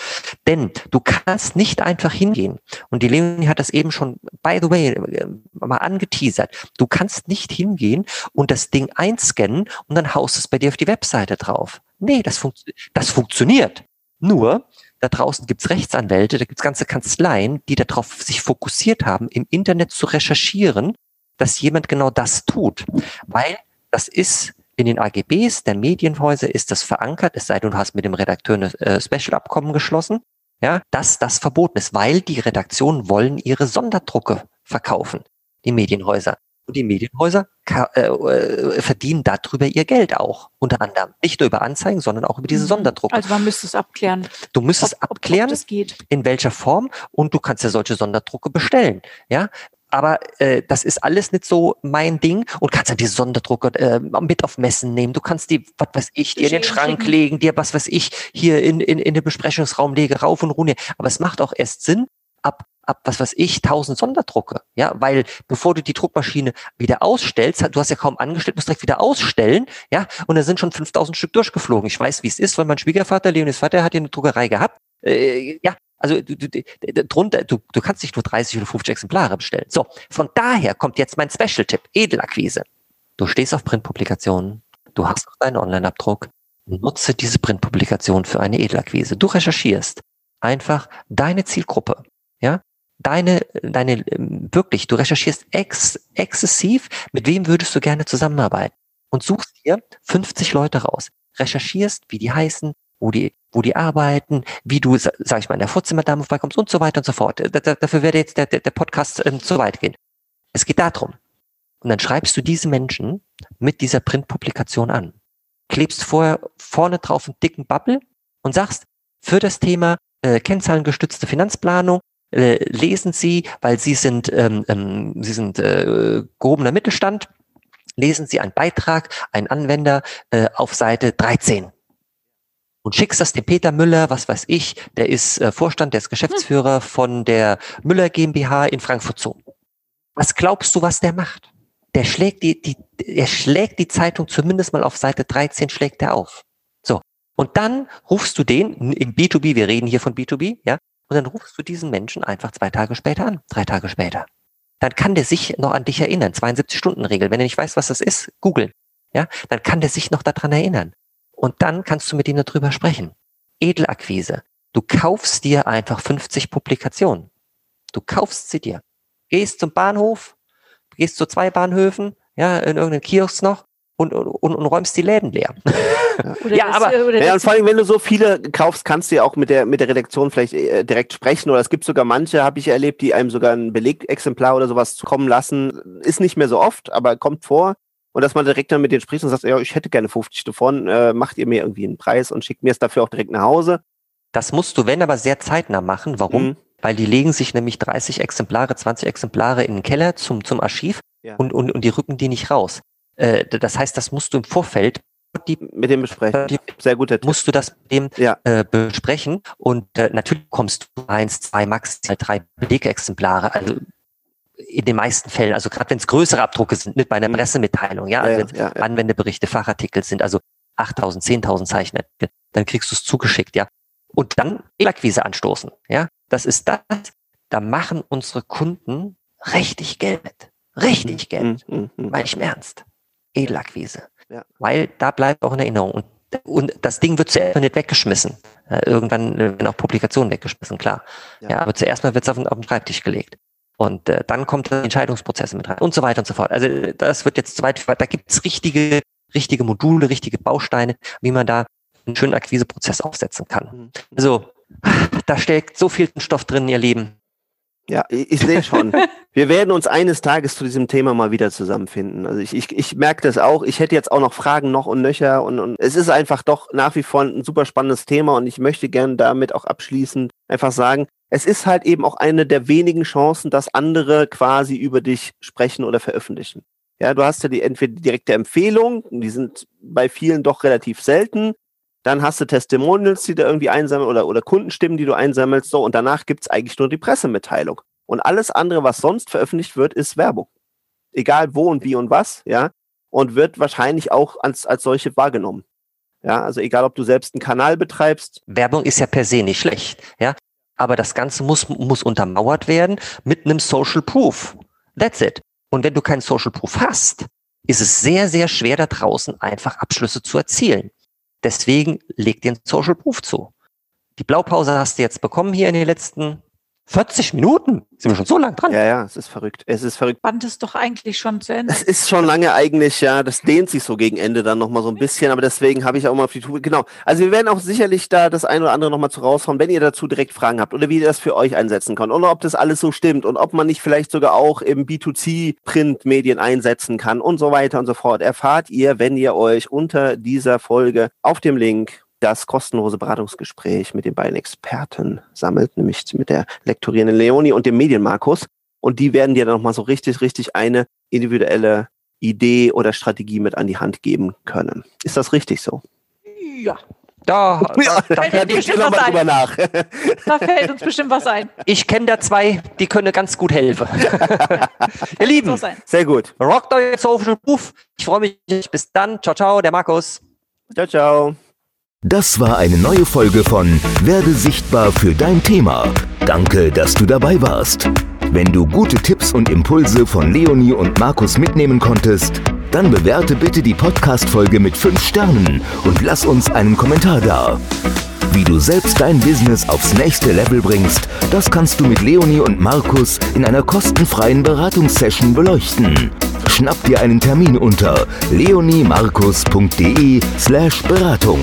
Denn du kannst nicht einfach hingehen. Und die Leonie hat das eben schon, by the way, äh, mal angeteasert. Du kannst nicht hingehen und das Ding einscannen und dann haust es bei dir auf die Webseite drauf. Nee, das, funkt, das funktioniert. Nur, da draußen gibt's Rechtsanwälte, da gibt's ganze Kanzleien, die darauf sich fokussiert haben, im Internet zu recherchieren, dass jemand genau das tut. Weil das ist in den AGBs der Medienhäuser ist das verankert, es sei denn, du hast mit dem Redakteur ein äh, Special-Abkommen geschlossen, ja, dass das verboten ist, weil die Redaktionen wollen ihre Sonderdrucke verkaufen, die Medienhäuser. Und die Medienhäuser äh, äh, verdienen darüber ihr Geld auch, unter anderem. Nicht nur über Anzeigen, sondern auch über diese Mhm. Sonderdrucke. Also man müsste es abklären. Du müsstest ob, ob, abklären, Ob das geht. in welcher Form und du kannst ja solche Sonderdrucke bestellen, ja. Aber äh, das ist alles nicht so mein Ding und kannst ja die Sonderdrucke äh, mit auf Messen nehmen. Du kannst die, was weiß ich, dir in den Schrank legen, dir was weiß ich, hier in, in, in den Besprechungsraum lege, rauf und runter. Aber es macht auch erst Sinn ab, ab, was weiß ich, 1000 Sonderdrucke. Ja, weil bevor du die Druckmaschine wieder ausstellst, du hast ja kaum angestellt, musst direkt wieder ausstellen. Ja, und da sind schon 5000 Stück durchgeflogen. Ich weiß, wie es ist, weil mein Schwiegervater, Leonis Vater, hat ja eine Druckerei gehabt. Äh, ja, also du, du, drunter, du, du kannst nicht nur 30 oder 50 Exemplare bestellen. So, von daher kommt jetzt mein Special-Tipp, Edelakquise. Du stehst auf Printpublikationen, du hast noch deinen Online-Abdruck, nutze diese Printpublikation für eine Edelakquise. Du recherchierst einfach deine Zielgruppe, ja, deine, deine, wirklich, du recherchierst ex, exzessiv, mit wem würdest du gerne zusammenarbeiten und suchst dir 50 Leute raus, recherchierst, wie die heißen, wo die, wo die arbeiten, wie du, sag ich mal, in der Vorzimmerdame vorbeikommst und so weiter und so fort. Da, dafür werde jetzt der, der, der Podcast ähm, zu weit gehen. Es geht darum. Und dann schreibst du diese Menschen mit dieser Printpublikation an. Klebst vorher vorne drauf einen dicken Bubble und sagst, für das Thema äh, kennzahlengestützte Finanzplanung äh, lesen Sie, weil Sie sind, ähm, ähm, Sie sind äh, gehobener Mittelstand, lesen Sie einen Beitrag, einen Anwender äh, auf Seite 13 und schickst das dem Peter Müller, was weiß ich, der ist äh, Vorstand, der ist Geschäftsführer von der Müller GmbH in Frankfurt Zoo. Was glaubst du, was der macht? Der schlägt die, die, er schlägt die Zeitung zumindest mal auf Seite 13 schlägt er auf. So. Und dann rufst du den im B2B, wir reden hier von B2B, ja, und dann rufst du diesen Menschen einfach zwei Tage später an, drei Tage später. Dann kann der sich noch an dich erinnern, 72-Stunden-Regel. Wenn er nicht weiß, was das ist, googeln. Ja, dann kann der sich noch daran erinnern. Und dann kannst du mit ihm darüber sprechen. Edelakquise. Du kaufst dir einfach 50 Publikationen. Du kaufst sie dir. Gehst zum Bahnhof, gehst zu zwei Bahnhöfen, ja, in irgendeinen Kiosk noch und, und, und räumst die Läden leer. ja, ja aber ja, und vor allem, wenn du so viele kaufst, kannst du ja auch mit der mit der Redaktion vielleicht äh, direkt sprechen. Oder es gibt sogar manche, habe ich erlebt, die einem sogar ein Belegexemplar oder sowas kommen lassen. Ist nicht mehr so oft, aber kommt vor. Und dass man direkt dann mit denen spricht und sagt, ja, ich hätte gerne 50 davon, äh, macht ihr mir irgendwie einen Preis und schickt mir es dafür auch direkt nach Hause. Das musst du, wenn aber sehr zeitnah machen. Warum? Mhm. Weil die legen sich nämlich 30 Exemplare, 20 Exemplare in den Keller zum, zum Archiv ja. und, und, und die rücken die nicht raus. Äh, das heißt, das musst du im Vorfeld die, mit dem besprechen. Die, Sehr gut. Musst du das mit dem ja. äh, besprechen und äh, natürlich kommst du eins, zwei, maximal drei Belegexemplare. Also in den meisten Fällen, also gerade wenn es größere Abdrucke sind, nicht bei einer mhm. Pressemitteilung, ja, also ja, ja, ja. Anwendeberichte, Fachartikel sind, also 8000, 10.000 Zeichen, dann kriegst du es zugeschickt, ja. Und dann Edelakquise anstoßen, ja. Das ist das, da machen unsere Kunden richtig Geld. Richtig mhm. Geld. Mhm. mhm. Meine ich im Ernst. Edelakquise. Ja. Weil da bleibt auch in Erinnerung. Und, und das Ding wird zuerst mal nicht weggeschmissen. Irgendwann werden auch Publikationen weggeschmissen, klar. Ja, aber zuerst mal wird es auf, auf den Schreibtisch gelegt. Und äh, dann kommt Entscheidungsprozesse mit rein und so weiter und so fort. Also das wird jetzt zu weit, da gibt es richtige, richtige Module, richtige Bausteine, wie man da einen schönen Akquiseprozess aufsetzen kann. Mhm. Also da steckt so viel Stoff drin, ihr Lieben. Ja, ich, ich sehe schon. Wir werden uns eines Tages zu diesem Thema mal wieder zusammenfinden. Also ich, ich, ich merke das auch. Ich hätte jetzt auch noch Fragen noch und nöcher und, und es ist einfach doch nach wie vor ein super spannendes Thema und ich möchte gerne damit auch abschließend einfach sagen, es ist halt eben auch eine der wenigen Chancen, dass andere quasi über dich sprechen oder veröffentlichen. Ja, du hast ja die entweder die direkte Empfehlung, die sind bei vielen doch relativ selten. Dann hast du Testimonials, die du irgendwie einsammelst oder, oder Kundenstimmen, die du einsammelst. So, und danach gibt's eigentlich nur die Pressemitteilung. Und alles andere, was sonst veröffentlicht wird, ist Werbung. Egal wo und wie und was, ja. Und wird wahrscheinlich auch als, als solche wahrgenommen. Ja, also egal, ob du selbst einen Kanal betreibst. Werbung ist ja per se nicht schlecht. Ja, aber das Ganze muss, muss untermauert werden mit einem Social Proof. That's it. Und wenn du keinen Social Proof hast, ist es sehr, sehr schwer da draußen einfach Abschlüsse zu erzielen. Deswegen leg einen Social Proof zu. Die Blaupause hast du jetzt bekommen hier in den letzten 40 Minuten? Sind wir schon so lang dran? Ja, ja, es ist verrückt. Es ist verrückt. Band ist doch eigentlich schon zu Ende. Es ist schon lange eigentlich, ja. Das dehnt sich so gegen Ende dann nochmal so ein bisschen, aber deswegen habe ich auch mal auf die Tube. Genau. Also wir werden auch sicherlich da das eine oder andere nochmal zu raushauen, wenn ihr dazu direkt Fragen habt oder wie ihr das für euch einsetzen könnt oder ob das alles so stimmt und ob man nicht vielleicht sogar auch im B2C-Printmedien einsetzen kann und so weiter und so fort. Erfahrt ihr, wenn ihr euch unter dieser Folge auf dem Link das kostenlose Beratungsgespräch mit den beiden Experten sammelt, nämlich mit der lektorierenden Leonie und dem Medienmarkus. Und die werden dir dann nochmal so richtig, richtig eine individuelle Idee oder Strategie mit an die Hand geben können. Ist das richtig so? Ja. Da, Ja, da, denke ich bestimmt was drüber nach. Da fällt uns bestimmt was ein. ich kenne da zwei, die können ganz gut helfen. Ihr Lieben, So. Sehr gut. rockt euer Social Ruf. Ich freue mich. Bis dann. Ciao, ciao, der Markus. Ciao, ciao. Das war eine neue Folge von Werde sichtbar für dein Thema. Danke, dass du dabei warst. Wenn du gute Tipps und Impulse von Leonie und Markus mitnehmen konntest, dann bewerte bitte die Podcast-Folge mit 5 Sternen und lass uns einen Kommentar da. Wie du selbst dein Business aufs nächste Level bringst, das kannst du mit Leonie und Markus in einer kostenfreien Beratungssession beleuchten. Schnapp dir einen Termin unter leoniemarkus.de slash Beratung.